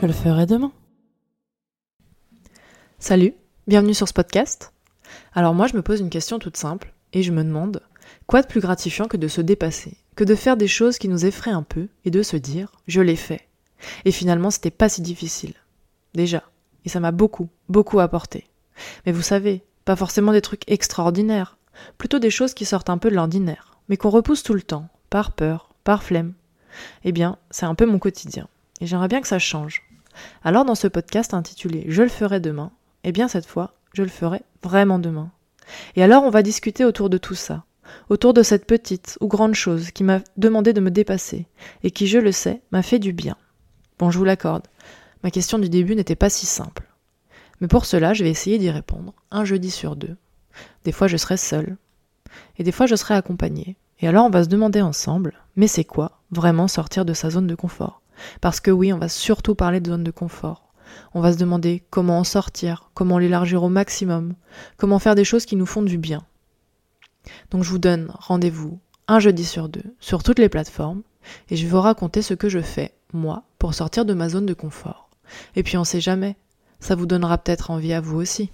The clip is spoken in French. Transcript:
Je le ferai demain. Salut, bienvenue sur ce podcast. Alors moi je me pose une question toute simple et je me demande quoi de plus gratifiant que de se dépasser, que de faire des choses qui nous effraient un peu et de se dire je l'ai fait. Et finalement c'était pas si difficile. Déjà. Et ça m'a beaucoup, beaucoup apporté. Mais vous savez, pas forcément des trucs extraordinaires, plutôt des choses qui sortent un peu de l'ordinaire, mais qu'on repousse tout le temps, par peur, par flemme. Eh bien, c'est un peu mon quotidien. Et j'aimerais bien que ça change. Alors dans ce podcast intitulé Je le ferai demain, eh bien cette fois, je le ferai vraiment demain. Et alors on va discuter autour de tout ça, autour de cette petite ou grande chose qui m'a demandé de me dépasser, et qui, je le sais, m'a fait du bien. Bon, je vous l'accorde, ma question du début n'était pas si simple. Mais pour cela, je vais essayer d'y répondre, un jeudi sur deux. Des fois, je serai seule, et des fois, je serai accompagnée. Et alors, on va se demander ensemble, mais c'est quoi vraiment sortir de sa zone de confort? Parce que oui, on va surtout parler de zone de confort. On va se demander comment en sortir, comment l'élargir au maximum, comment faire des choses qui nous font du bien. Donc je vous donne rendez-vous un jeudi sur deux sur toutes les plateformes et je vais vous raconter ce que je fais, moi, pour sortir de ma zone de confort. Et puis on sait jamais, ça vous donnera peut-être envie à vous aussi.